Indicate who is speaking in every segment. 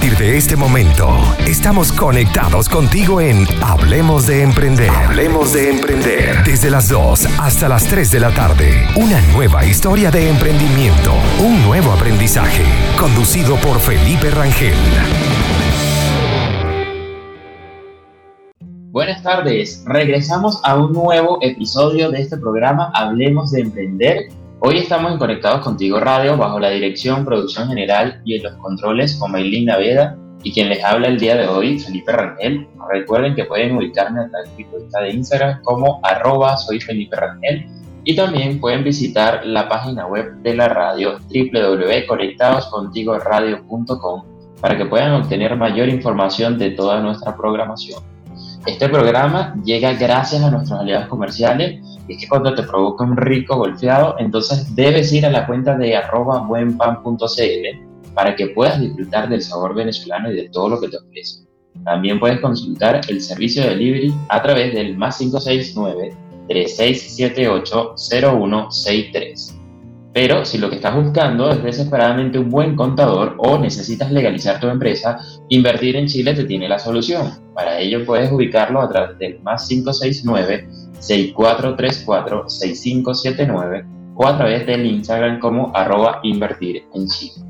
Speaker 1: partir de este momento, estamos conectados contigo en Hablemos de Emprender. Hablemos de Emprender. Desde las 2 hasta las 3 de la tarde. Una nueva historia de emprendimiento. Un nuevo aprendizaje. Conducido por Felipe Rangel.
Speaker 2: Buenas tardes. Regresamos a un nuevo episodio de este programa Hablemos de Emprender Hoy estamos en Conectados Contigo Radio bajo la dirección, producción general y en los controles con Maylin Naveda y quien les habla el día de hoy, Felipe Rangel. Recuerden que pueden ubicarme a través de de Instagram como arroba soy Felipe Rangel y también pueden visitar la página web de la radio www.conectadoscontigoradio.com para que puedan obtener mayor información de toda nuestra programación. Este programa llega gracias a nuestros aliados comerciales es que cuando te provoca un rico golfeado, entonces debes ir a la cuenta de arroba buenpan.cl para que puedas disfrutar del sabor venezolano y de todo lo que te ofrece. También puedes consultar el servicio de delivery a través del más 569 3678 0163. Pero si lo que estás buscando es desesperadamente un buen contador o necesitas legalizar tu empresa, Invertir en Chile te tiene la solución. Para ello puedes ubicarlo a través del más 569 6434-6579 o a través del Instagram como arroba invertir en Chile.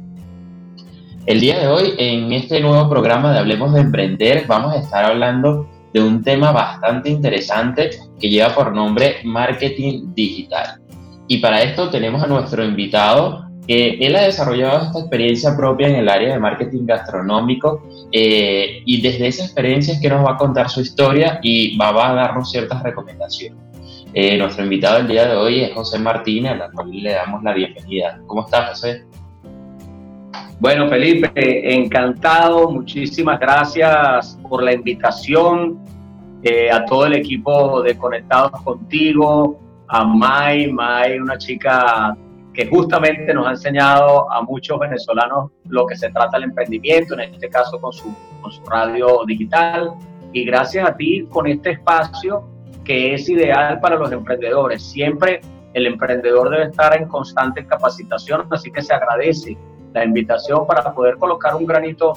Speaker 2: El día de hoy, en este nuevo programa de Hablemos de Emprender, vamos a estar hablando de un tema bastante interesante que lleva por nombre marketing digital. Y para esto tenemos a nuestro invitado, que él ha desarrollado esta experiencia propia en el área de marketing gastronómico eh, y desde esa experiencia es que nos va a contar su historia y va, a darnos ciertas recomendaciones. Eh, nuestro invitado el día de hoy es José Martínez, a cual le damos la bienvenida. ¿Cómo estás, José?
Speaker 3: Bueno, Felipe, encantado. Muchísimas gracias por la invitación. Eh, a todo el equipo de Conectados Contigo, a Mai, Mai, una chica que justamente nos ha enseñado a muchos venezolanos lo que se trata del emprendimiento, en este caso con su, con su radio digital. Y gracias a ti con este espacio que es ideal para los emprendedores. Siempre el emprendedor debe estar en constante capacitación, así que se agradece la invitación para poder colocar un granito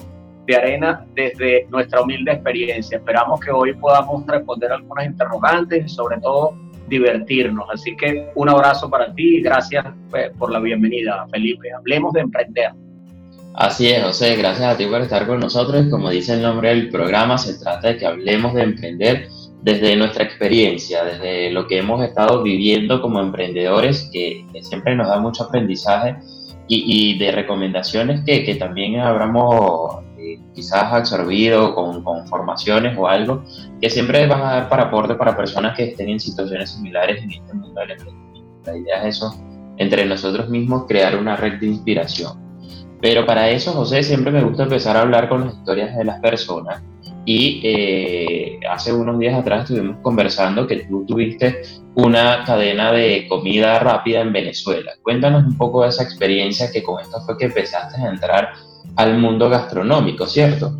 Speaker 3: de arena desde nuestra humilde experiencia. Esperamos que hoy podamos responder algunas interrogantes y sobre todo divertirnos. Así que un abrazo para ti y gracias pues, por la bienvenida, Felipe. Hablemos de emprender.
Speaker 2: Así es, José, gracias a ti por estar con nosotros. Como dice el nombre del programa, se trata de que hablemos de emprender desde nuestra experiencia, desde lo que hemos estado viviendo como emprendedores, que, siempre nos da mucho aprendizaje y, de recomendaciones que, que también quizás absorbido con, con, formaciones o algo, que siempre van a dar para aporte para personas que estén en situaciones similares en este mundo del emprendimiento. La idea es eso, entre nosotros mismos crear una red de inspiración. Pero para eso, José, siempre me gusta empezar a hablar con las historias de las personas. Y eh, hace unos días atrás estuvimos conversando que tú tuviste una cadena de comida rápida en Venezuela. Cuéntanos un poco de esa experiencia que con esto fue que empezaste a entrar al mundo gastronómico, ¿cierto?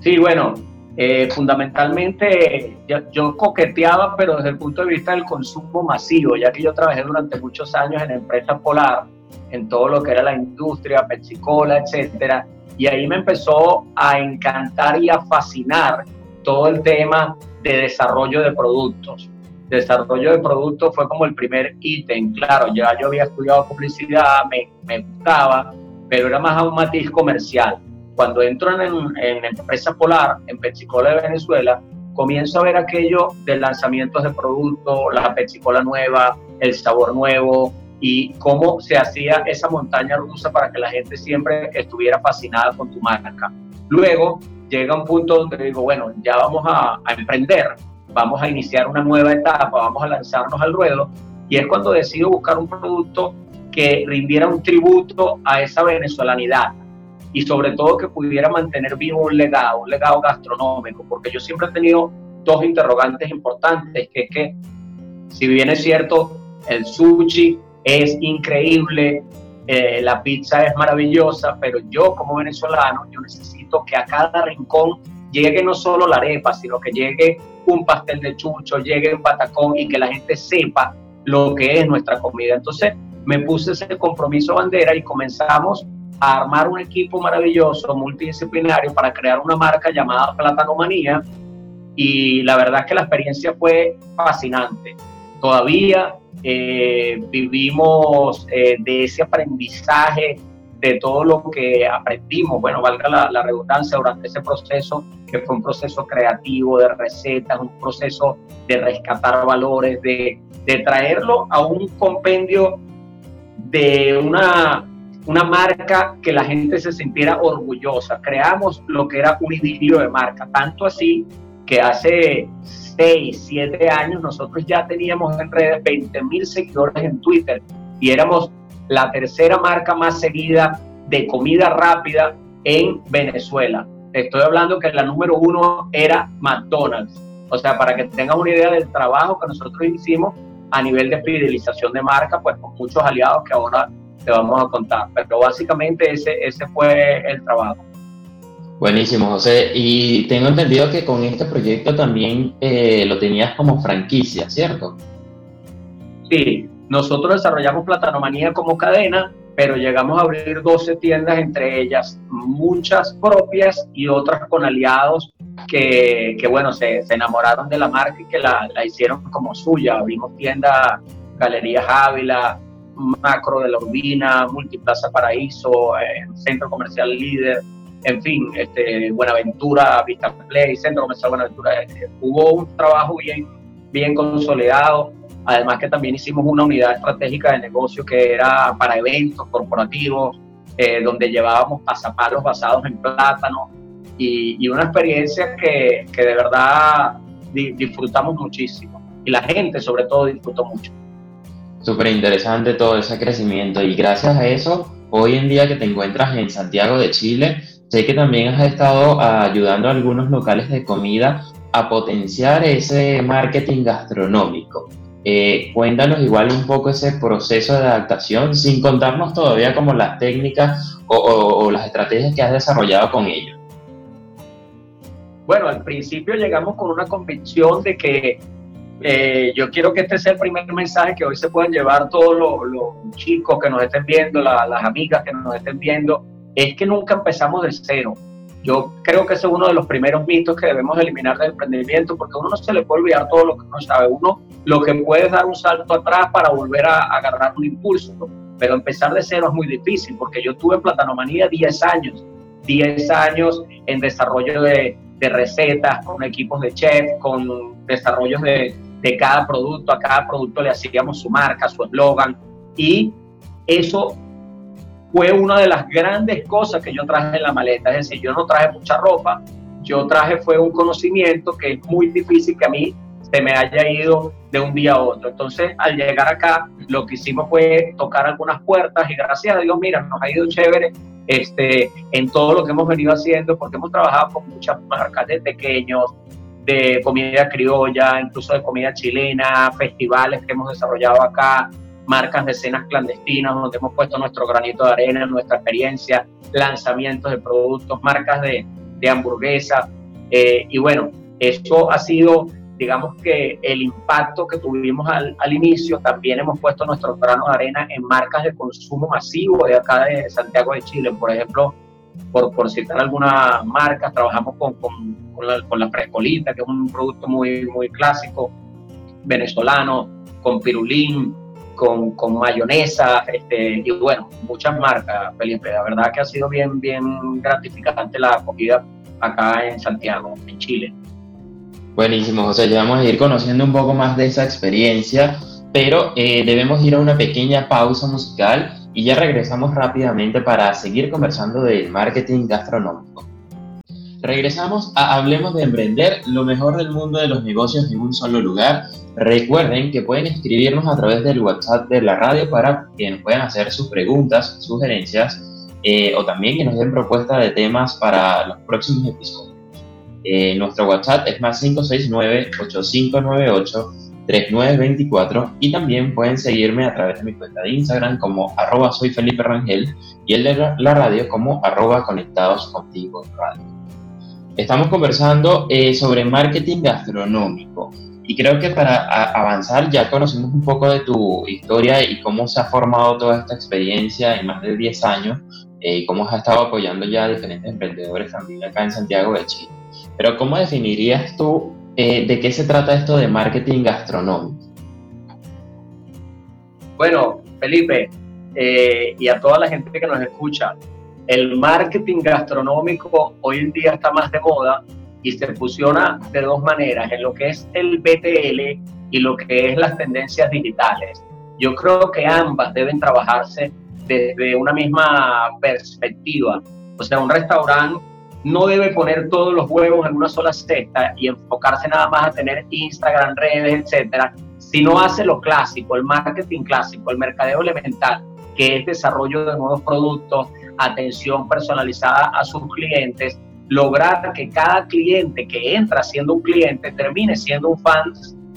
Speaker 3: Sí, bueno, eh, fundamentalmente yo, coqueteaba, pero desde el punto de vista del consumo masivo, ya que yo trabajé durante muchos años en empresa polar, en todo lo que era la industria, Pepsi-Cola, etcétera, y ahí me empezó a encantar y a fascinar todo el tema de desarrollo de productos. Desarrollo de productos fue como el primer ítem, claro, ya yo había estudiado publicidad, me, me gustaba, pero era más a un matiz comercial. Cuando entro en, en Empresa Polar, en Pepsi-Cola de Venezuela, comienzo a ver aquello de lanzamientos de productos, la Pepsi-Cola nueva, el sabor nuevo y cómo se hacía esa montaña rusa para que la gente siempre estuviera fascinada con tu marca. Luego llega un punto donde digo, bueno, ya vamos a, a emprender, vamos a iniciar una nueva etapa, vamos a lanzarnos al ruedo y es cuando decido buscar un producto que rindiera un tributo a esa venezolanidad y sobre todo que pudiera mantener vivo un legado, un legado gastronómico, porque yo siempre he tenido dos interrogantes importantes, que es que si bien es cierto, el sushi es increíble, eh, la pizza es maravillosa, pero yo como venezolano, yo necesito que a cada rincón llegue no solo la arepa, sino que llegue un pastel de chucho, llegue un patacón y que la gente sepa lo que es nuestra comida. Entonces, me puse ese compromiso bandera y comenzamos a armar un equipo maravilloso, multidisciplinario, para crear una marca llamada Platanomanía. Y la verdad es que la experiencia fue fascinante. Todavía eh, vivimos eh, de ese aprendizaje, de todo lo que aprendimos, bueno, valga la, redundancia, durante ese proceso, que fue un proceso creativo de recetas, un proceso de rescatar valores, de, de traerlo a un compendio de una, una marca que la gente se sintiera orgullosa. Creamos lo que era un idilio de marca, tanto así que hace 6, 7 años nosotros ya teníamos en redes 20 mil seguidores en Twitter y éramos la tercera marca más seguida de comida rápida en Venezuela. Estoy hablando que la número uno era McDonald's. O sea, para que tengan una idea del trabajo que nosotros hicimos a nivel de fidelización de marca, pues con muchos aliados que ahora te vamos a contar. Pero básicamente ese, ese fue el trabajo.
Speaker 2: Buenísimo, José. Y tengo entendido que con este proyecto también eh, lo tenías como franquicia, ¿cierto?
Speaker 3: Sí, nosotros desarrollamos Platanomanía como cadena, pero llegamos a abrir 12 tiendas, entre ellas muchas propias y otras con aliados que, que bueno, se, se, enamoraron de la marca y que la, la hicieron como suya. Abrimos tiendas Galerías Ávila, Macro de la Urbina, Multiplaza Paraíso, eh, Centro Comercial Líder, en fin, este, Buenaventura, Vista Play, Centro Comercial Buenaventura. Eh, hubo un trabajo bien, bien consolidado Además que también hicimos una unidad estratégica de negocio que era para eventos corporativos, eh, donde llevábamos pasapalos basados en plátano y, una experiencia que, de verdad disfrutamos muchísimo. Y la gente sobre todo disfrutó mucho.
Speaker 2: Súper interesante todo ese crecimiento y gracias a eso, hoy en día que te encuentras en Santiago de Chile, sé que también has estado ayudando a algunos locales de comida a potenciar ese marketing gastronómico. Eh, cuéntanos igual un poco ese proceso de adaptación, sin contarnos todavía como las técnicas o, las estrategias que has desarrollado con ellos.
Speaker 3: Bueno, al principio llegamos con una convicción de que eh, yo quiero que este sea el primer mensaje que hoy se puedan llevar todos los, chicos que nos estén viendo, las amigas que nos estén viendo, es que nunca empezamos de cero. Yo creo que ese es uno de los primeros mitos que debemos eliminar del emprendimiento, porque uno no se le puede olvidar todo lo que uno sabe. Uno lo que puede es dar un salto atrás para volver a, agarrar un impulso, pero empezar de cero es muy difícil, porque yo tuve en Platanomanía 10 años, 10 años en desarrollo de, recetas, con equipos de chef, con desarrollos de, de cada producto, a cada producto le hacíamos su marca, su eslogan, y eso fue una de las grandes cosas que yo traje en la maleta. Es decir, yo no traje mucha ropa, yo traje fue un conocimiento que es muy difícil que a mí se me haya ido de un día a otro. Entonces, al llegar acá, lo que hicimos fue tocar algunas puertas y gracias a Dios, mira, nos ha ido chévere este, en todo lo que hemos venido haciendo, porque hemos trabajado con muchas marcas de pequeños, de comida criolla, incluso de comida chilena, festivales que hemos desarrollado acá, marcas de escenas clandestinas, donde hemos puesto nuestro granito de arena, nuestra experiencia, lanzamientos de productos, marcas de, de hamburguesa. Eh, y bueno, eso ha sido, digamos que el impacto que tuvimos al, al, inicio, también hemos puesto nuestro grano de arena en marcas de consumo masivo de acá de Santiago de Chile. Por ejemplo, por, por citar algunas marcas, trabajamos con, con, con, la, con la Frescolita, que es un producto muy, muy clásico venezolano, con Pirulín, con, mayonesa, este, y bueno, muchas marcas, Felipe. La verdad que ha sido bien, bien gratificante la comida acá en Santiago, en Chile.
Speaker 2: Buenísimo, José. Ya vamos a ir conociendo un poco más de esa experiencia, pero eh, debemos ir a una pequeña pausa musical y ya regresamos rápidamente para seguir conversando del marketing gastronómico. Regresamos a Hablemos de Emprender, lo mejor del mundo de los negocios en un solo lugar. Recuerden que pueden escribirnos a través del WhatsApp de la radio para que nos puedan hacer sus preguntas, sugerencias eh, o también que nos den propuestas de temas para los próximos episodios. Eh, nuestro WhatsApp es más 569-8598-3924 y también pueden seguirme a través de mi cuenta de Instagram como arroba soy Felipe Rangel y el de la radio como arroba conectados contigo radio. Estamos conversando eh, sobre marketing gastronómico y creo que para avanzar ya conocimos un poco de tu historia y cómo se ha formado toda esta experiencia en más de 10 años, y cómo has estado apoyando ya a diferentes emprendedores también acá en Santiago de Chile. Pero ¿cómo definirías tú de qué se trata esto de marketing gastronómico?
Speaker 3: Bueno, Felipe, y a toda la gente que nos escucha, el marketing gastronómico hoy en día está más de moda y se fusiona de dos maneras, en lo que es el BTL y lo que es las tendencias digitales. Yo creo que ambas deben trabajarse desde una misma perspectiva. O sea, un restaurante no debe poner todos los huevos en una sola cesta y enfocarse nada más a tener Instagram, redes, etcétera, sino hace lo clásico, el marketing clásico, el mercadeo elemental, que es desarrollo de nuevos productos, atención personalizada a sus clientes, lograr que cada cliente que entra siendo un cliente termine siendo un fan,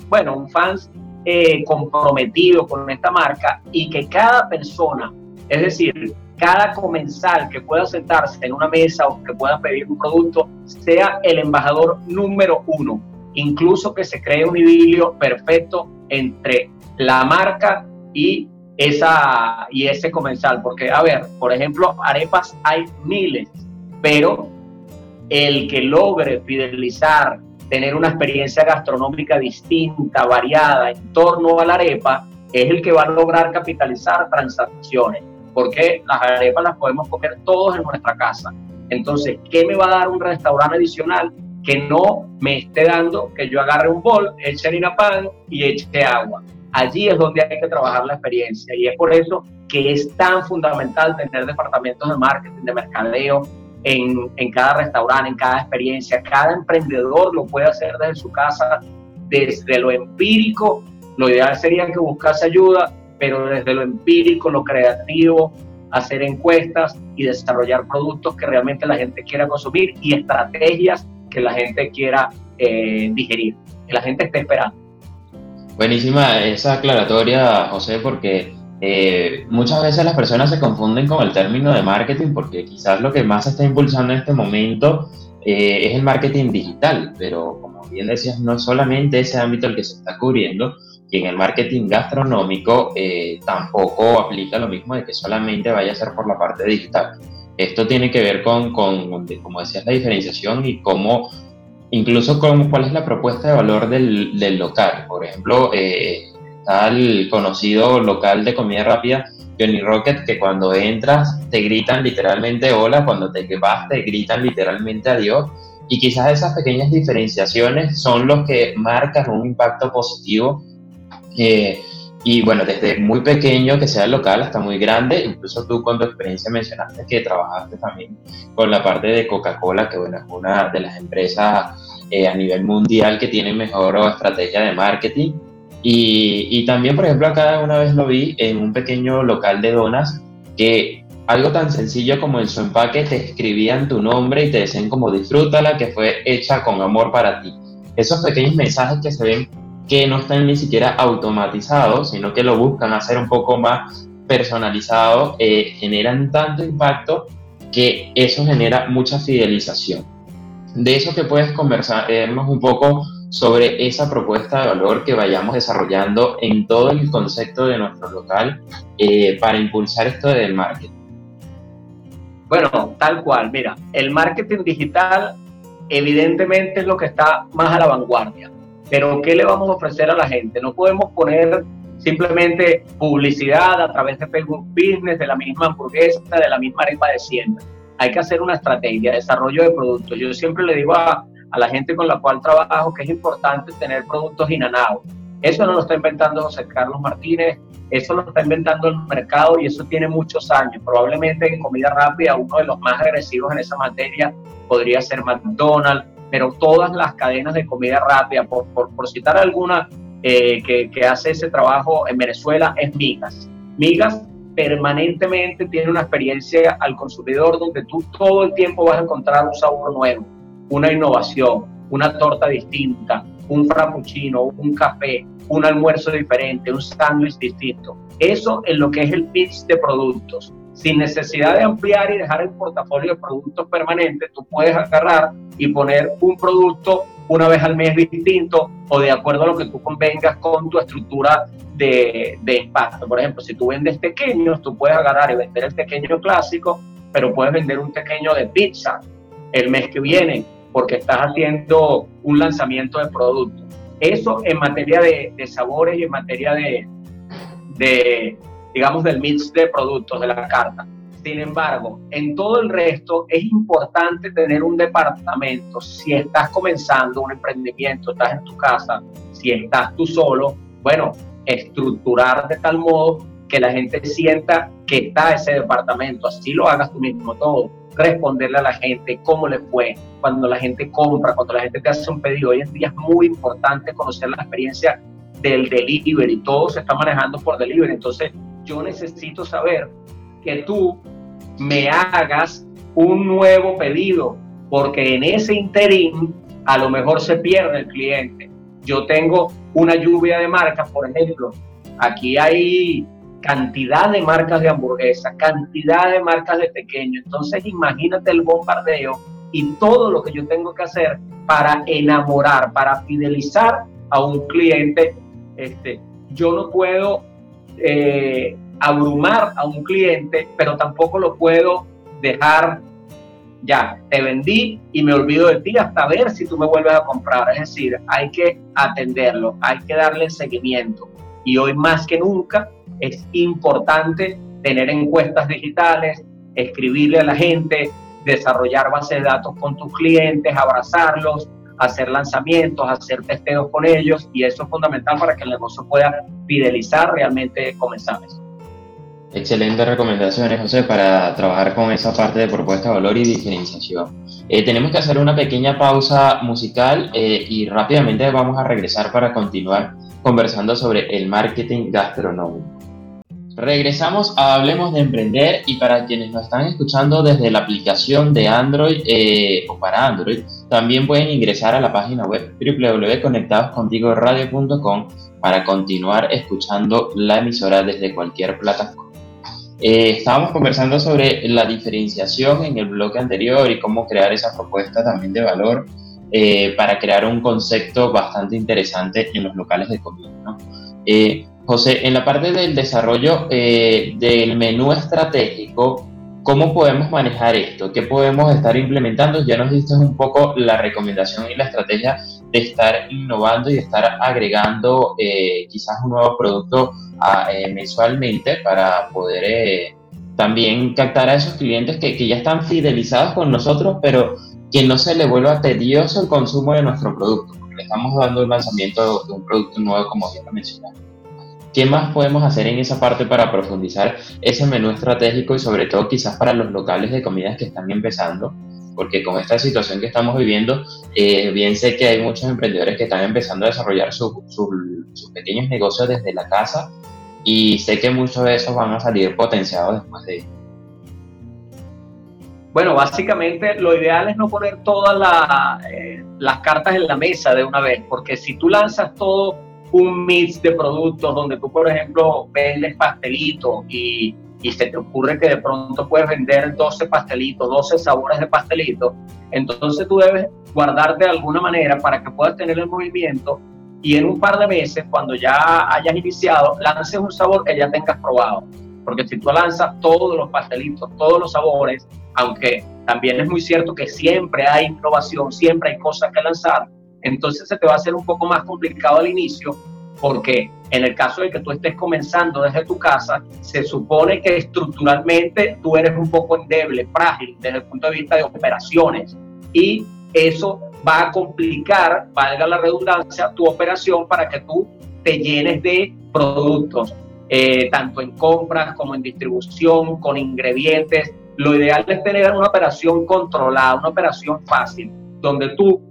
Speaker 3: bueno, un fan eh, comprometido con esta marca y que cada persona, es decir, cada comensal que pueda sentarse en una mesa o que pueda pedir un producto sea el embajador número uno. Incluso que se cree un idilio perfecto entre la marca y esa y ese comensal, porque a ver, por ejemplo, arepas hay miles, pero el que logre fidelizar, tener una experiencia gastronómica distinta, variada en torno a la arepa, es el que va a lograr capitalizar transacciones, porque las arepas las podemos comer todos en nuestra casa. Entonces, ¿qué me va a dar un restaurante adicional que no me esté dando que yo agarre un bol, eche harina pan y eche agua? Allí es donde hay que trabajar la experiencia y es por eso que es tan fundamental tener departamentos de marketing, de mercadeo en, en cada restaurante, en cada experiencia. Cada emprendedor lo puede hacer desde su casa, desde lo empírico. Lo ideal sería que buscase ayuda, pero desde lo empírico, lo creativo, hacer encuestas y desarrollar productos que realmente la gente quiera consumir y estrategias que la gente quiera eh, digerir, que la gente esté esperando.
Speaker 2: Buenísima esa aclaratoria, José, porque eh, muchas veces las personas se confunden con el término de marketing porque quizás lo que más se está impulsando en este momento eh, es el marketing digital, pero como bien decías, no es solamente ese ámbito el que se está cubriendo, y en el marketing gastronómico eh, tampoco aplica lo mismo de que solamente vaya a ser por la parte digital. Esto tiene que ver con, con como decías, la diferenciación y cómo incluso con cuál es la propuesta de valor del, del local. Por ejemplo, eh, el conocido local de comida rápida Johnny Rocket, que cuando entras te gritan literalmente hola, cuando te vas te gritan literalmente adiós. Y quizás esas pequeñas diferenciaciones son los que marcan un impacto positivo. Eh, y bueno, desde muy pequeño que sea local hasta muy grande, incluso tú con tu experiencia mencionaste que trabajaste también con la parte de Coca-Cola, que bueno, es una de las empresas eh, a nivel mundial que tiene mejor estrategia de marketing. Y, y, también, por ejemplo, acá una vez lo vi en un pequeño local de donas que algo tan sencillo como en su empaque te escribían tu nombre y te decían como disfrútala, que fue hecha con amor para ti. Esos pequeños mensajes que se ven que no están ni siquiera automatizados, sino que lo buscan hacer un poco más personalizado, eh, generan tanto impacto que eso genera mucha fidelización. De eso que puedes conversarnos un poco sobre esa propuesta de valor que vayamos desarrollando en todo el concepto de nuestro local eh, para impulsar esto del marketing.
Speaker 3: Bueno, tal cual, mira, el marketing digital evidentemente es lo que está más a la vanguardia. Pero ¿qué le vamos a ofrecer a la gente? No podemos poner simplemente publicidad a través de Facebook Business, de la misma hamburguesa, de la misma arepa de siembra. Hay que hacer una estrategia, desarrollo de productos. Yo siempre le digo a, a la gente con la cual trabajo que es importante tener productos inanados. Eso no lo está inventando José Carlos Martínez, eso lo está inventando el mercado y eso tiene muchos años. Probablemente en comida rápida uno de los más agresivos en esa materia podría ser McDonald's, pero todas las cadenas de comida rápida, por, por, citar alguna eh, que, que, hace ese trabajo en Venezuela, es Migas. Migas permanentemente tiene una experiencia al consumidor donde tú todo el tiempo vas a encontrar un sabor nuevo, una innovación, una torta distinta, un frappuccino, un café, un almuerzo diferente, un sándwich distinto. Eso es lo que es el mix de productos sin necesidad de ampliar y dejar el portafolio de productos permanentes, tú puedes agarrar y poner un producto una vez al mes distinto o de acuerdo a lo que tú convengas con tu estructura de, de impacto. Por ejemplo, si tú vendes pequeños, tú puedes agarrar y vender el pequeño clásico pero puedes vender un pequeño de pizza el mes que viene porque estás haciendo un lanzamiento de producto. Eso en materia de, sabores y en materia de, de, digamos, del mix de productos de la carta. Sin embargo, en todo el resto es importante tener un departamento. Si estás comenzando un emprendimiento, estás en tu casa, si estás tú solo, bueno, estructurar de tal modo que la gente sienta que está ese departamento, así lo hagas tú mismo todo, responderle a la gente cómo le fue, cuando la gente compra, cuando la gente te hace un pedido. Hoy en día es muy importante conocer la experiencia del delivery, todo se está manejando por delivery, entonces yo necesito saber que tú me hagas un nuevo pedido, porque en ese interín a lo mejor se pierde el cliente. Yo tengo una lluvia de marcas, por ejemplo, aquí hay cantidad de marcas de hamburguesa, cantidad de marcas de pequeño. Entonces imagínate el bombardeo y todo lo que yo tengo que hacer para enamorar, para fidelizar a un cliente. Este, yo no puedo eh, abrumar a un cliente, pero tampoco lo puedo dejar ya, te vendí y me olvido de ti hasta ver si tú me vuelves a comprar. Es decir, hay que atenderlo, hay que darle seguimiento. Y hoy más que nunca es importante tener encuestas digitales, escribirle a la gente, desarrollar bases de datos con tus clientes, abrazarlos, hacer lanzamientos, hacer testeos con ellos y eso es fundamental para que el negocio pueda fidelizar realmente comensales.
Speaker 2: Excelentes recomendaciones, José, para trabajar con esa parte de propuesta de valor y diferenciación. Eh, tenemos que hacer una pequeña pausa musical eh, y rápidamente vamos a regresar para continuar conversando sobre el marketing gastronómico. Regresamos a Hablemos de Emprender y para quienes nos están escuchando desde la aplicación de Android eh, o para Android, también pueden ingresar a la página web www.conectadoscontigoradio.com para continuar escuchando la emisora desde cualquier plataforma. Eh, estábamos conversando sobre la diferenciación en el bloque anterior y cómo crear esa propuesta también de valor eh, para crear un concepto bastante interesante en los locales de comida. ¿no? José, en la parte del desarrollo eh, del menú estratégico, ¿cómo podemos manejar esto? ¿Qué podemos estar implementando? Ya nos diste un poco la recomendación y la estrategia de estar innovando y estar agregando eh, quizás un nuevo producto eh, mensualmente para poder también captar a esos clientes que, que ya están fidelizados con nosotros, pero que no se le vuelva tedioso el consumo de nuestro producto, porque le estamos dando el lanzamiento de un producto nuevo, como bien lo mencionaste. ¿Qué más podemos hacer en esa parte para profundizar ese menú estratégico y sobre todo quizás para los locales de comidas que están empezando? Porque con esta situación que estamos viviendo, eh, bien sé que hay muchos emprendedores que están empezando a desarrollar sus pequeños negocios desde la casa y sé que muchos de esos van a salir potenciados después de
Speaker 3: Bueno, básicamente lo ideal es no poner todas eh, las cartas en la mesa de una vez, porque si tú lanzas todo un mix de productos donde tú, por ejemplo, vendes pastelitos y, y se te ocurre que de pronto puedes vender 12 pastelitos, 12 sabores de pastelitos, entonces tú debes guardarte de alguna manera para que puedas tener el movimiento y en un par de meses, cuando ya hayas iniciado, lances un sabor que ya tengas probado. Porque si tú lanzas todos los pastelitos, todos los sabores, aunque también es muy cierto que siempre hay innovación, siempre hay cosas que lanzar, entonces se te va a hacer un poco más complicado al inicio porque en el caso de que tú estés comenzando desde tu casa, se supone que estructuralmente tú eres un poco endeble, frágil desde el punto de vista de operaciones y eso va a complicar, valga la redundancia, tu operación para que tú te llenes de productos, eh, tanto en compras como en distribución, con ingredientes. Lo ideal es tener una operación controlada, una operación fácil, donde tú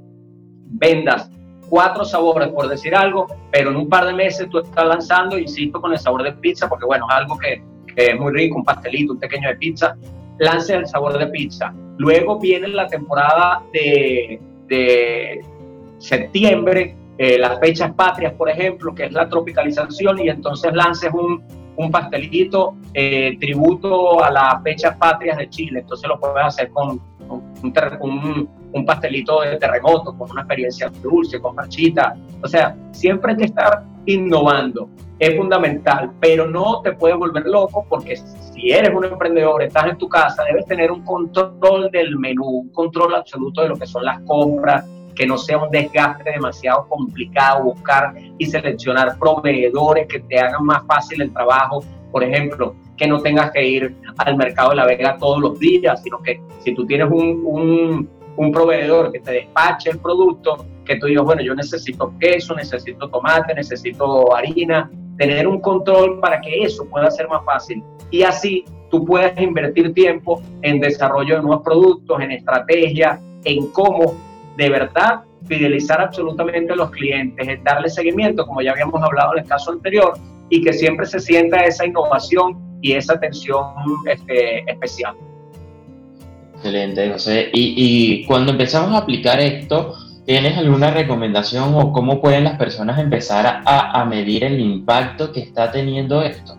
Speaker 3: vendas cuatro sabores, por decir algo, pero en un par de meses tú estás lanzando, insisto, con el sabor de pizza, porque bueno, es algo que, es muy rico, un pastelito, un pequeño de pizza, lance el sabor de pizza. Luego viene la temporada de, septiembre, eh, las fechas patrias, por ejemplo, que es la tropicalización, y entonces lances un, un pastelito eh, tributo a las fechas patrias de Chile. Entonces lo puedes hacer con, un, pastelito de terremoto, con una experiencia dulce, con marchita. O sea, siempre hay que estar innovando. Es fundamental, pero no te puedes volver loco porque si eres un emprendedor, estás en tu casa, debes tener un control del menú, un control absoluto de lo que son las compras, que no sea un desgaste demasiado complicado buscar y seleccionar proveedores que te hagan más fácil el trabajo. Por ejemplo, que no tengas que ir al mercado de La Vega todos los días, sino que si tú tienes un, un, un proveedor que te despache el producto, que tú digas, bueno, yo necesito queso, necesito tomate, necesito harina, tener un control para que eso pueda ser más fácil. Y así tú puedas invertir tiempo en desarrollo de nuevos productos, en estrategia, en cómo de verdad fidelizar absolutamente a los clientes, en darle seguimiento, como ya habíamos hablado en el caso anterior, y que siempre se sienta esa innovación y esa atención este, especial.
Speaker 2: Excelente, José. Y, cuando empezamos a aplicar esto, ¿Tienes alguna recomendación o cómo pueden las personas empezar a, medir el impacto que está teniendo esto?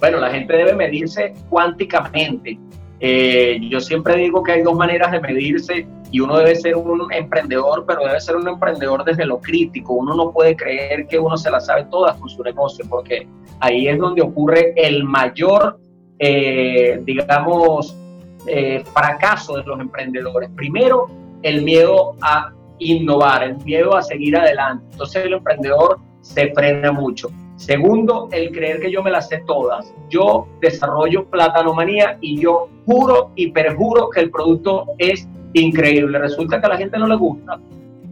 Speaker 3: Bueno, la gente debe medirse cuánticamente. Eh, yo siempre digo que hay dos maneras de medirse y uno debe ser un emprendedor, pero debe ser un emprendedor desde lo crítico. Uno no puede creer que uno se la sabe todas con su negocio, porque ahí es donde ocurre el mayor, eh, digamos, eh, fracaso de los emprendedores. Primero, el miedo a innovar, el miedo a seguir adelante. Entonces el emprendedor se frena mucho. Segundo, el creer que yo me las sé todas. Yo desarrollo platanomanía y yo juro y perjuro que el producto es increíble. Resulta que a la gente no le gusta.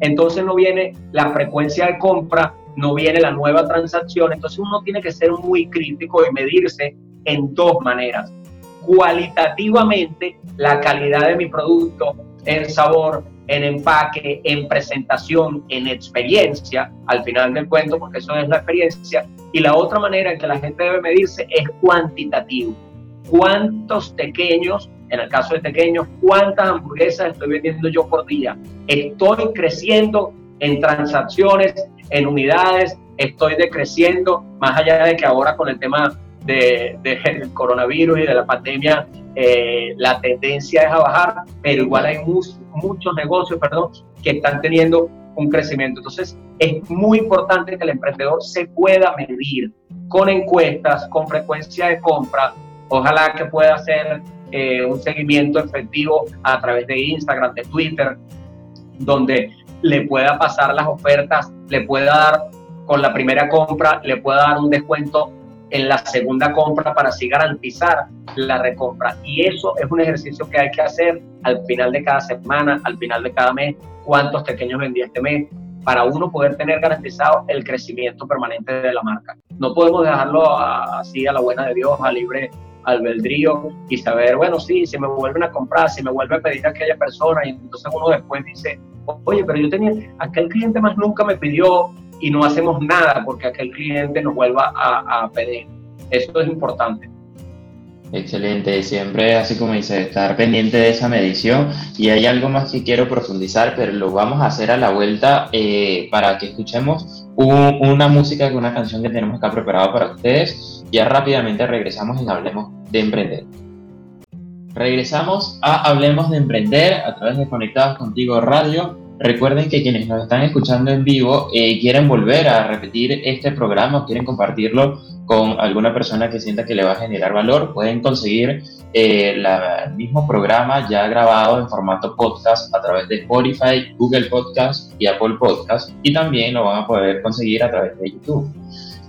Speaker 3: Entonces no viene la frecuencia de compra, no viene la nueva transacción. Entonces uno tiene que ser muy crítico y medirse en dos maneras. Cualitativamente, la calidad de mi producto, en sabor, en empaque, en presentación, en experiencia, al final del cuento, porque eso es la experiencia. Y la otra manera en que la gente debe medirse es cuantitativo. ¿Cuántos pequeños, en el caso de pequeños, cuántas hamburguesas estoy vendiendo yo por día? Estoy creciendo en transacciones, en unidades, estoy decreciendo, más allá de que ahora con el tema del de, coronavirus y de la pandemia eh, la tendencia es a bajar, pero igual hay muchos, muchos negocios perdón, que están teniendo un crecimiento. Entonces, es muy importante que el emprendedor se pueda medir con encuestas, con frecuencia de compra. Ojalá que pueda hacer eh, un seguimiento efectivo a través de Instagram, de Twitter, donde le pueda pasar las ofertas, le pueda dar con la primera compra, le pueda dar un descuento en la segunda compra para así garantizar la recompra. Y eso es un ejercicio que hay que hacer al final de cada semana, al final de cada mes, cuántos pequeños vendí este mes, para uno poder tener garantizado el crecimiento permanente de la marca. No podemos dejarlo así a la buena de Dios, a libre albedrío y saber, bueno, sí, si me vuelven a comprar, si me vuelve a pedir a aquella persona y entonces uno después dice, oye, pero yo tenía, aquel cliente más nunca me pidió y no hacemos nada porque aquel cliente nos vuelva a, pedir. Eso es importante.
Speaker 2: Excelente, siempre así como dice, estar pendiente de esa medición y hay algo más que quiero profundizar, pero lo vamos a hacer a la vuelta eh, para que escuchemos una música, una canción que tenemos acá preparada para ustedes. Ya rápidamente regresamos y Hablemos de Emprender. Regresamos a Hablemos de Emprender a través de Conectados Contigo Radio Recuerden que quienes nos están escuchando en vivo eh, quieren volver a repetir este programa o quieren compartirlo con alguna persona que sienta que le va a generar valor, pueden conseguir eh, el mismo programa ya grabado en formato podcast a través de Spotify, Google Podcast y Apple Podcast y también lo van a poder conseguir a través de YouTube.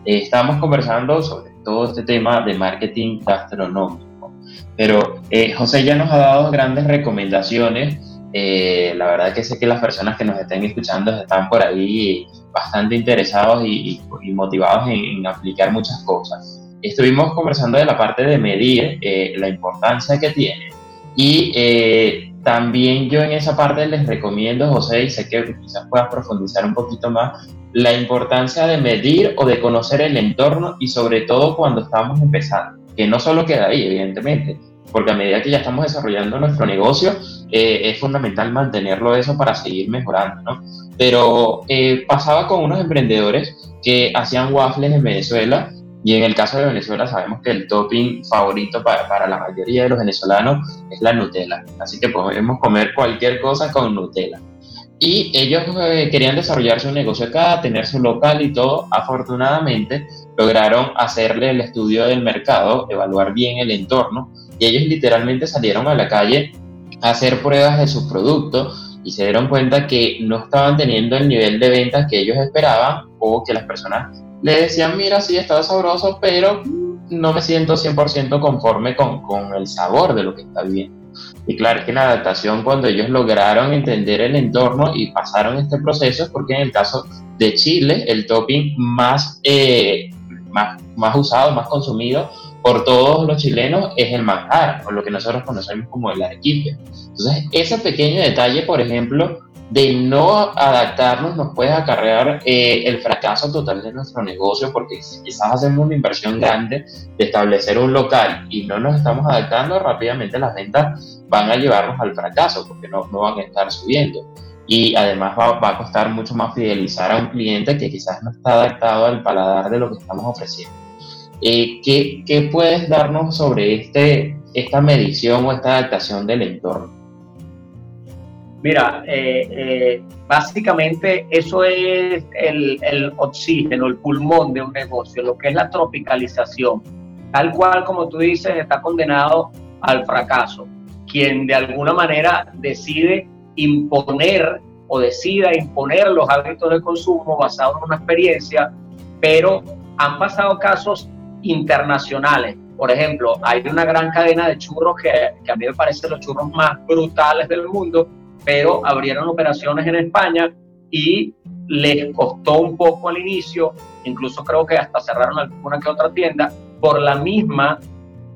Speaker 2: Eh, estamos conversando sobre todo este tema de marketing gastronómico, pero José ya nos ha dado grandes recomendaciones eh, la verdad que sé que las personas que nos estén escuchando están por ahí bastante interesados y, motivados en, aplicar muchas cosas. Estuvimos conversando de la parte de medir eh, la importancia que tiene y eh, también yo en esa parte les recomiendo, José, y sé que quizás puedas profundizar un poquito más, la importancia de medir o de conocer el entorno y sobre todo cuando estamos empezando, que no solo queda ahí, evidentemente, porque a medida que ya estamos desarrollando nuestro negocio, eh, es fundamental mantenerlo eso para seguir mejorando, ¿no? Pero eh, pasaba con unos emprendedores que hacían waffles en Venezuela y en el caso de Venezuela sabemos que el topping favorito para, para la mayoría de los venezolanos es la Nutella, así que podemos comer cualquier cosa con Nutella. Y ellos eh, querían desarrollar su negocio acá, tener su local y todo. Afortunadamente, lograron hacerle el estudio del mercado, evaluar bien el entorno y ellos literalmente salieron a la calle a hacer pruebas de sus productos y se dieron cuenta que no estaban teniendo el nivel de ventas que ellos esperaban o que las personas le decían, mira, sí, está sabroso, pero no me siento 100% conforme con, con el sabor de lo que está viviendo. Y claro, es que la adaptación, cuando ellos lograron entender el entorno y pasaron este proceso, es porque en el caso de Chile, el topping más, eh, más, más usado, más consumido por todos los chilenos es el manjar, o lo que nosotros conocemos como el arequipe. Entonces, ese pequeño detalle, por ejemplo, de no adaptarnos nos puede acarrear eh, el fracaso total de nuestro negocio porque quizás hacemos una inversión grande de establecer un local y no nos estamos adaptando, rápidamente las ventas van a llevarnos al fracaso porque no, no van a estar subiendo. Y además va, va, a costar mucho más fidelizar a un cliente que quizás no está adaptado al paladar de lo que estamos ofreciendo. Eh, ¿qué, ¿Qué puedes darnos sobre este, esta medición o esta adaptación del entorno?
Speaker 3: Mira, eh, eh, básicamente eso es el, el, oxígeno, el pulmón de un negocio, lo que es la tropicalización. Tal cual como tú dices, está condenado al fracaso. Quien de alguna manera decide imponer o decida imponer los hábitos de consumo basados en una experiencia, pero han pasado casos internacionales. Por ejemplo, hay una gran cadena de churros que, que a mí me parecen los churros más brutales del mundo, pero abrieron operaciones en España y les costó un poco al inicio, incluso creo que hasta cerraron alguna que otra tienda, por la misma,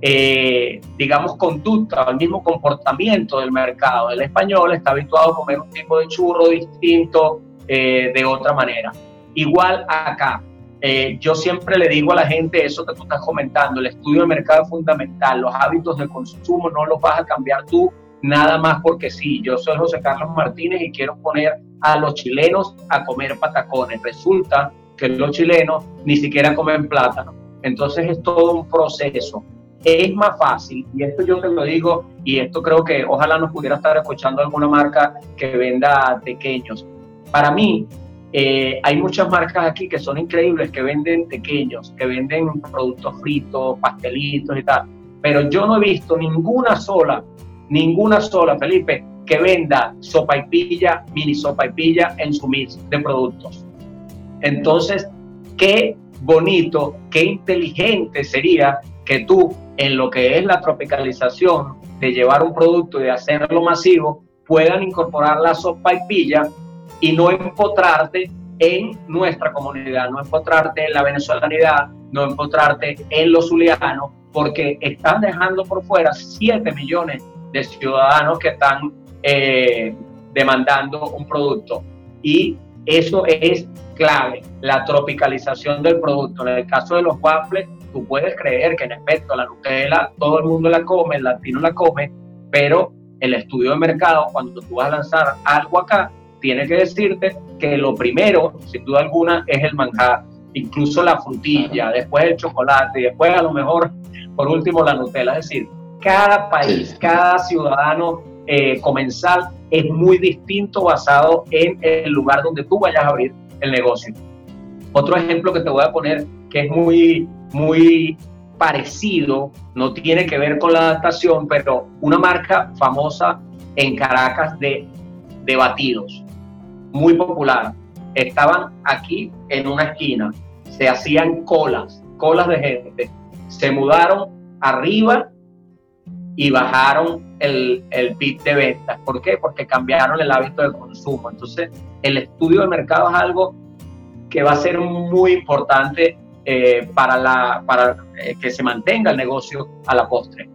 Speaker 3: eh, digamos, conducta, el mismo comportamiento del mercado. El español está habituado a comer un tipo de churro distinto eh, de otra manera. Igual acá, eh, yo siempre le digo a la gente eso que tú estás comentando, el estudio de mercado es fundamental, los hábitos de consumo no los vas a cambiar tú, nada más porque sí, yo soy José Carlos Martínez y quiero poner a los chilenos a comer patacones. Resulta que los chilenos ni siquiera comen plátano. Entonces es todo un proceso. Es más fácil, y esto yo te lo digo, y esto creo que ojalá nos pudiera estar escuchando alguna marca que venda pequeños. Para mí, eh, hay muchas marcas aquí que son increíbles, que venden pequeños, que venden productos fritos, pastelitos y tal. Pero yo no he visto ninguna sola ninguna sola, Felipe, que venda sopa y pilla, mini sopa y pilla en su mix de productos. Entonces, qué bonito, qué inteligente sería que tú, en lo que es la tropicalización, de llevar un producto y de hacerlo masivo, puedan incorporar la sopa y pilla y no empotrarte en nuestra comunidad, no empotrarte en la venezolanidad, no empotrarte en los zulianos, porque están dejando por fuera 7 millones de ciudadanos que están eh, demandando un producto. Y eso es clave, la tropicalización del producto. En el caso de los waffles, tú puedes creer que en efecto la Nutella todo el mundo la come, el latino la come, pero el estudio de mercado, cuando tú vas a lanzar algo acá, tiene que decirte que lo primero, sin duda alguna, es el manjar, incluso la frutilla, después el chocolate, y después a lo mejor, por último, la Nutella. Es decir, cada país, cada ciudadano eh, comensal es muy distinto basado en el lugar donde tú vayas a abrir el negocio. Otro ejemplo que te voy a poner que es muy, muy parecido, no tiene que ver con la adaptación, pero una marca famosa en Caracas de, de batidos, muy popular. Estaban aquí en una esquina, se hacían colas, colas de gente. Se mudaron arriba y bajaron el, el PIB de ventas. ¿Por qué? Porque cambiaron el hábito de consumo. Entonces, el estudio de mercado es algo que va a ser muy importante eh, para, la, para eh, que se mantenga el negocio a la postre.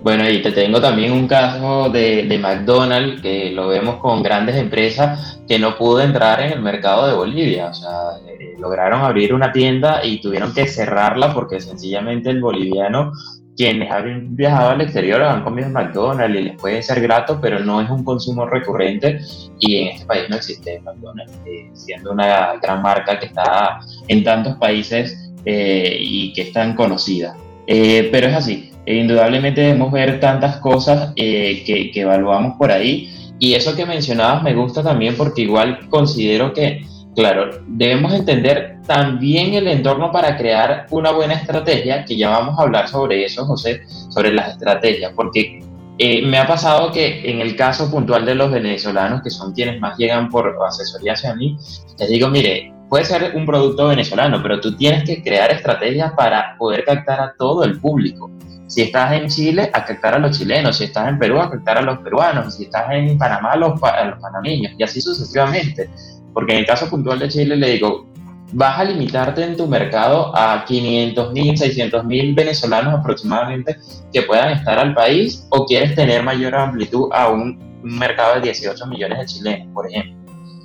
Speaker 2: Bueno, y te tengo también un caso de, de, McDonald's, que lo vemos con grandes empresas que no pudo entrar en el mercado de Bolivia. O sea, eh, lograron abrir una tienda y tuvieron que cerrarla porque sencillamente el boliviano quienes han viajado al exterior han comido McDonald's y les puede ser grato, pero no es un consumo recurrente y en este país no existe McDonald's, eh, siendo una gran marca que está en tantos países eh, y que es tan conocida. Eh, pero es así, indudablemente debemos ver tantas cosas que, que evaluamos por ahí y eso que mencionabas me gusta también porque igual considero que, claro, debemos entender también el entorno para crear una buena estrategia, que ya vamos a hablar sobre eso, José, sobre las estrategias, porque eh, me ha pasado que en el caso puntual de los venezolanos, que son quienes más llegan por asesoría hacia mí, les digo, mire, puede ser un producto venezolano, pero tú tienes que crear estrategias para poder captar a todo el público. Si estás en Chile, a captar a los chilenos. Si estás en Perú, a captar a los peruanos. Si estás en Panamá, a los, panameños. Y así sucesivamente. Porque en el caso puntual de Chile, le digo, vas a limitarte en tu mercado a 500 mil, 600 mil venezolanos aproximadamente que puedan estar al país o quieres tener mayor amplitud a un, mercado de 18 millones de chilenos, por ejemplo.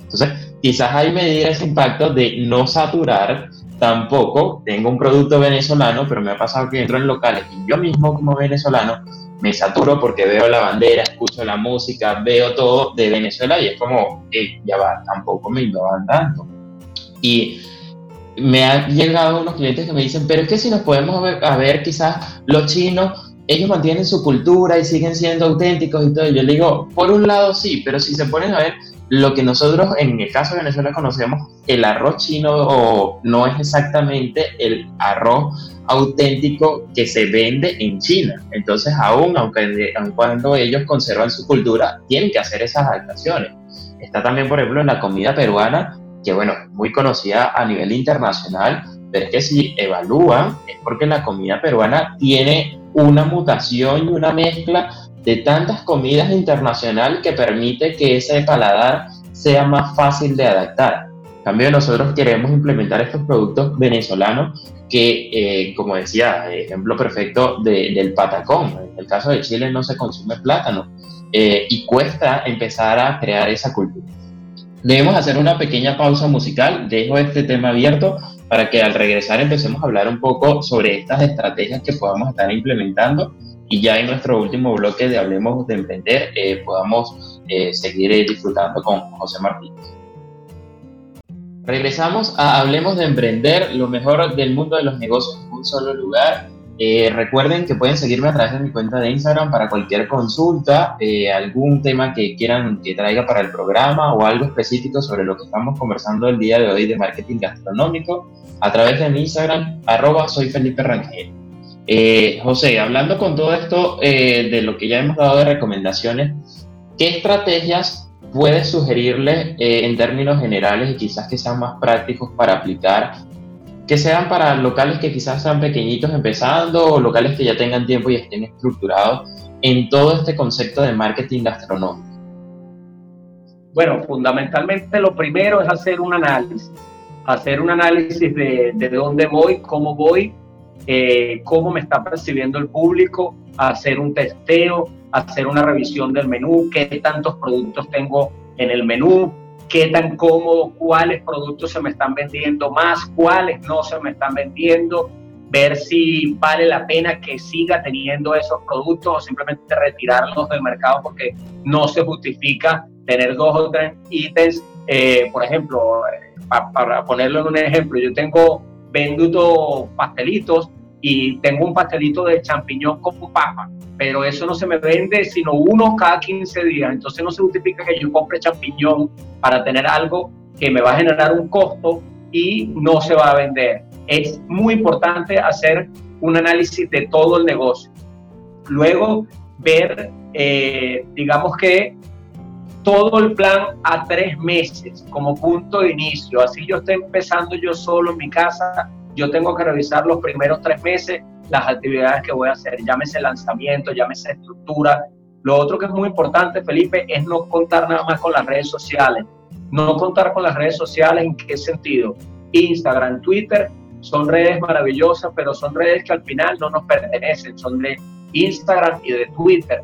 Speaker 2: Entonces, quizás hay medir ese impacto de no saturar tampoco. Tengo un producto venezolano, pero me ha pasado que entro en locales y yo mismo como venezolano me saturo porque veo la bandera, escucho la música, veo todo de Venezuela y es como, ya va, tampoco me innovan tanto. Y me han llegado unos clientes que me dicen, pero es que si nos podemos ver, a ver quizás los chinos, ellos mantienen su cultura y siguen siendo auténticos y todo. Y yo le digo, por un lado sí, pero si se ponen a ver lo que nosotros en el caso de Venezuela conocemos, el arroz chino no es exactamente el arroz auténtico que se vende en China. Entonces, aún aunque aun cuando ellos conservan su cultura, tienen que hacer esas adaptaciones. Está también, por ejemplo, en la comida peruana, que bueno, muy conocida a nivel internacional, pero es que si evalúan es porque la comida peruana tiene una mutación y una mezcla de tantas comidas internacionales que permite que ese paladar sea más fácil de adaptar. En cambio, nosotros queremos implementar estos productos venezolanos que, eh, como decía, ejemplo perfecto del patacón. En el caso de Chile no se consume plátano eh, y cuesta empezar a crear esa cultura. Debemos hacer una pequeña pausa musical, dejo este tema abierto para que al regresar empecemos a hablar un poco sobre estas estrategias que podamos estar implementando y ya en nuestro último bloque de Hablemos de Emprender eh, podamos eh, seguir eh, disfrutando con José Martínez. Regresamos a Hablemos de Emprender, lo mejor del mundo de los negocios en un solo lugar. Eh, recuerden que pueden seguirme a través de mi cuenta de Instagram para cualquier consulta, algún tema que quieran que traiga para el programa o algo específico sobre lo que estamos conversando el día de hoy de marketing gastronómico a través de mi Instagram, arroba soy Felipe Rangel. Eh, José, hablando con todo esto de lo que ya hemos dado de recomendaciones, ¿qué estrategias puedes sugerirle en términos generales y quizás que sean más prácticos para aplicar que sean para locales que quizás sean pequeñitos empezando o locales que ya tengan tiempo y estén estructurados en todo este concepto de marketing gastronómico?
Speaker 3: Bueno, fundamentalmente lo primero es hacer un análisis, hacer un análisis de, de dónde voy, cómo voy, eh, cómo me está percibiendo el público, hacer un testeo, hacer una revisión del menú, qué tantos productos tengo en el menú, qué tan cómodo, cuáles productos se me están vendiendo más, cuáles no se me están vendiendo, ver si vale la pena que siga teniendo esos productos o simplemente retirarlos del mercado porque no se justifica tener dos o tres ítems. Eh, por ejemplo, eh, para ponerlo en un ejemplo, yo tengo vendido pastelitos y tengo un pastelito de champiñón con papa, pero eso no se me vende sino uno cada 15 días, entonces no se justifica que yo compre champiñón para tener algo que me va a generar un costo y no se va a vender. Es muy importante hacer un análisis de todo el negocio. Luego ver, eh, digamos que todo el plan a tres meses como punto de inicio. Así yo estoy empezando yo solo en mi casa, yo tengo que revisar los primeros tres meses las actividades que voy a hacer, llámese lanzamiento, llámese estructura. Lo otro que es muy importante, Felipe, es no contar nada más con las redes sociales. No contar con las redes sociales, ¿en qué sentido? Instagram, Twitter son redes maravillosas, pero son redes que al final no nos pertenecen, son de Instagram y de Twitter.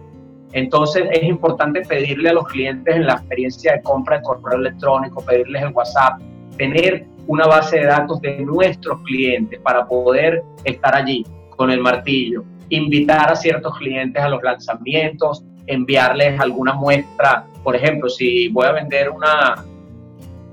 Speaker 3: Entonces es importante pedirle a los clientes en la experiencia de compra de correo electrónico, pedirles el WhatsApp, tener una base de datos de nuestros clientes para poder estar allí con el martillo, invitar a ciertos clientes a los lanzamientos, enviarles alguna muestra. Por ejemplo, si voy a vender una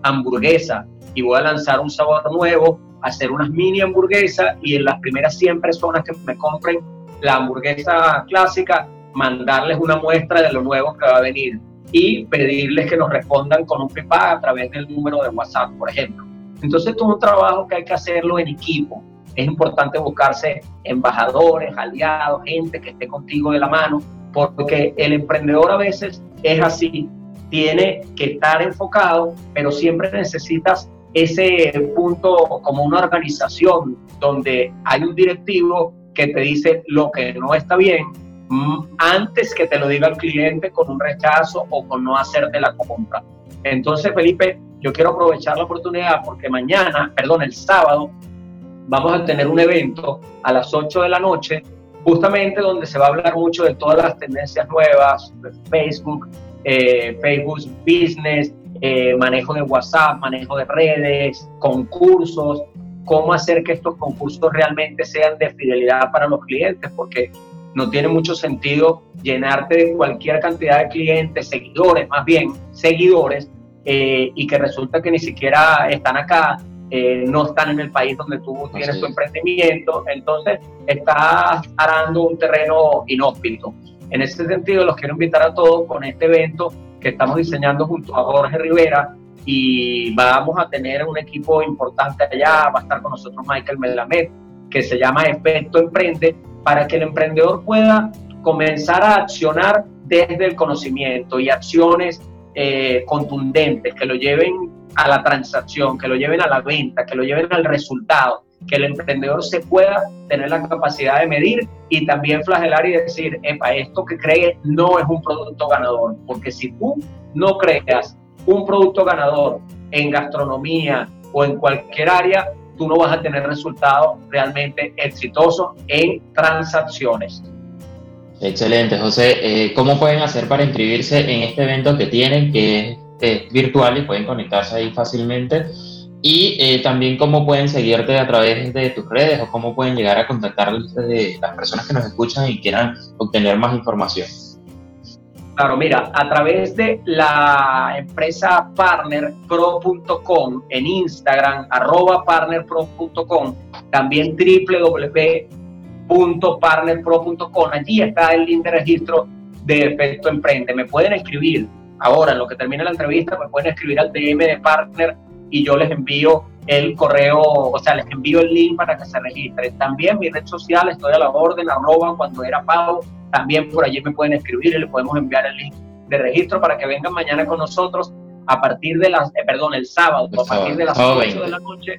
Speaker 3: hamburguesa y voy a lanzar un sabor nuevo, hacer unas mini hamburguesas y en las primeras 100 personas que me compren la hamburguesa clásica, mandarles una muestra de lo nuevo que va a venir y pedirles que nos respondan con un feedback a través del número de WhatsApp, por ejemplo. Entonces, esto es un trabajo que hay que hacerlo en equipo. Es importante buscarse embajadores, aliados, gente que esté contigo de la mano, porque el emprendedor a veces es así, tiene que estar enfocado, pero siempre necesitas ese punto como una organización donde hay un directivo que te dice lo que no está bien antes que te lo diga el cliente con un rechazo o con no hacerte la compra. Entonces, Felipe, yo quiero aprovechar la oportunidad porque mañana, perdón, el sábado, vamos a tener un evento a las 8 de la noche, justamente donde se va a hablar mucho de todas las tendencias nuevas, de Facebook, eh, Facebook Business, eh, manejo de WhatsApp, manejo de redes, concursos, cómo hacer que estos concursos realmente sean de fidelidad para los clientes, porque no tiene mucho sentido llenarte de cualquier cantidad de clientes, seguidores, más bien seguidores, eh, y que resulta que ni siquiera están acá, eh, no están en el país donde tú tienes tu emprendimiento, entonces estás arando un terreno inhóspito. En ese sentido, los quiero invitar a todos con este evento que estamos diseñando junto a Jorge Rivera y vamos a tener un equipo importante allá, va a estar con nosotros Michael Melamed, que se llama Efecto Emprende, para que el emprendedor pueda comenzar a accionar desde el conocimiento y acciones eh, contundentes que lo lleven a la transacción, que lo lleven a la venta, que lo lleven al resultado, que el emprendedor se pueda tener la capacidad de medir y también flagelar y decir, epa, esto que cree no es un producto ganador, porque si tú no creas un producto ganador en gastronomía o en cualquier área, tú no vas a tener resultados realmente exitosos en transacciones.
Speaker 2: Excelente, José. Eh, ¿Cómo pueden hacer para inscribirse en este evento que tienen, que es virtual y pueden conectarse ahí fácilmente? Y eh, también cómo pueden seguirte a través de tus redes o cómo pueden llegar a contactar las personas que nos escuchan y quieran obtener más información.
Speaker 3: Claro, mira, a través de la empresa partnerpro.com en Instagram, arroba partnerpro.com, también www.partnerpro.com, allí está el link de registro de Efecto Emprende. Me pueden escribir ahora, en lo que termine la entrevista, me pueden escribir al DM de Partner y yo les envío el correo, o sea, les envío el link para que se registren. También mi red social, estoy a la orden, arroba cuando era pago también por allí me pueden escribir y les podemos enviar el link de registro para que vengan mañana con nosotros a partir de las, eh, perdón, el sábado, a partir de las 8 de la noche,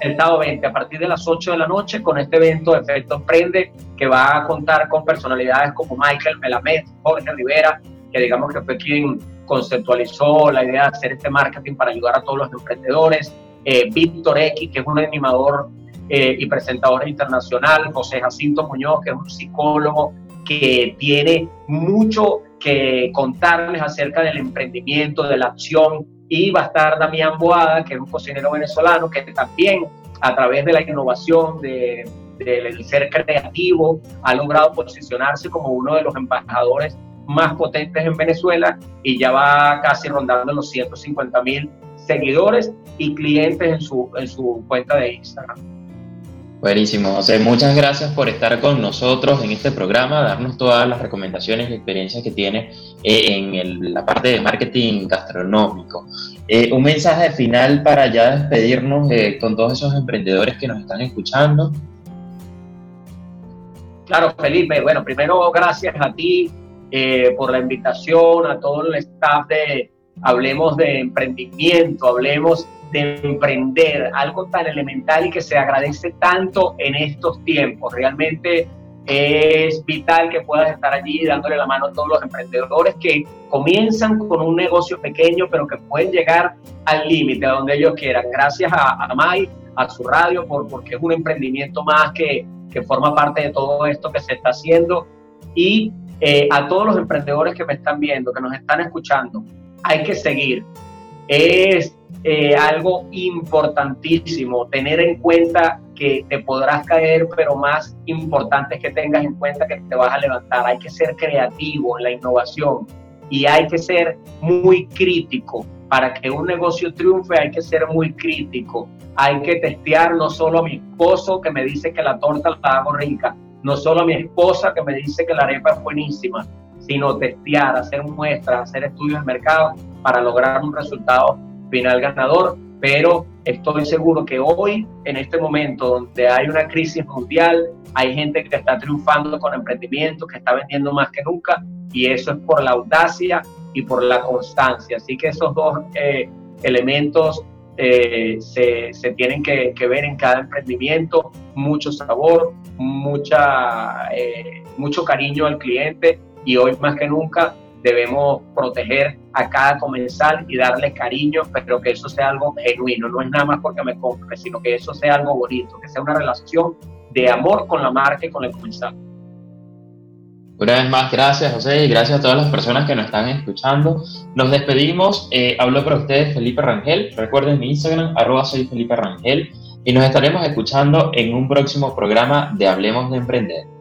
Speaker 3: el sábado 20, a partir de las 8 de la noche con este evento Efecto Emprende que va a contar con personalidades como Michael Melamed, Jorge Rivera, que digamos que fue quien conceptualizó la idea de hacer este marketing para ayudar a todos los emprendedores, eh, Víctor X, que es un animador eh, y presentador internacional, José Jacinto Muñoz, que es un psicólogo que tiene mucho que contarles acerca del emprendimiento, de la acción, y va a estar Damián Boada, que es un cocinero venezolano, que también a través de la innovación, de, del ser creativo, ha logrado posicionarse como uno de los embajadores más potentes en Venezuela y ya va casi rondando los 150 mil seguidores y clientes en su, en su cuenta de Instagram.
Speaker 2: Buenísimo, José. Muchas gracias por estar con nosotros en este programa, darnos todas las recomendaciones y experiencias que tiene eh, en la parte de marketing gastronómico. Eh, un mensaje final para ya despedirnos eh, con todos esos emprendedores que nos están escuchando.
Speaker 3: Claro, Felipe. Bueno, primero gracias a ti por la invitación, a todo el staff de Hablemos de Emprendimiento, Hablemos de emprender, algo tan elemental y que se agradece tanto en estos tiempos. Realmente es vital que puedas estar allí dándole la mano a todos los emprendedores que comienzan con un negocio pequeño, pero que pueden llegar al límite, a donde ellos quieran. Gracias a, a a su radio, por, porque es un emprendimiento más que, que forma parte de todo esto que se está haciendo. Y eh, a todos los emprendedores que me están viendo, que nos están escuchando, hay que seguir. Es eh, algo importantísimo, tener en cuenta que te podrás caer, pero más importante es que tengas en cuenta que te vas a levantar. Hay que ser creativo en la innovación y hay que ser muy crítico. Para que un negocio triunfe hay que ser muy crítico. Hay que testear no solo a mi esposo que me dice que la torta la hago rica, no solo a mi esposa que me dice que la arepa es buenísima, sino testear, hacer muestras, hacer estudios de mercado para lograr un resultado final ganador, pero estoy seguro que hoy, en este momento donde hay una crisis mundial, hay gente que está triunfando con emprendimiento, que está vendiendo más que nunca, y eso es por la audacia y por la constancia. Así que esos dos eh, elementos eh, se, se, tienen que, que, ver en cada emprendimiento, mucho sabor, mucha, eh, mucho cariño al cliente y hoy más que nunca debemos proteger a cada comensal y darle cariño, pero que eso sea algo genuino, no es nada más porque me compre, sino que eso sea algo bonito, que sea una relación de amor con la marca y con el comensal.
Speaker 2: Una vez más, gracias José y gracias a todas las personas que nos están escuchando. Nos despedimos. Eh, hablo para ustedes Felipe Rangel. Recuerden mi Instagram, arroba soy Felipe Rangel. Y nos estaremos escuchando en un próximo programa de Hablemos de Emprender.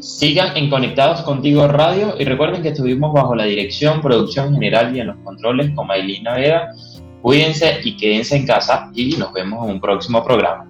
Speaker 2: Sigan en Conectados Contigo Radio y recuerden que estuvimos bajo la dirección, producción general y en los controles con Maylina Veda. Cuídense y quédense en casa y nos vemos en un próximo programa.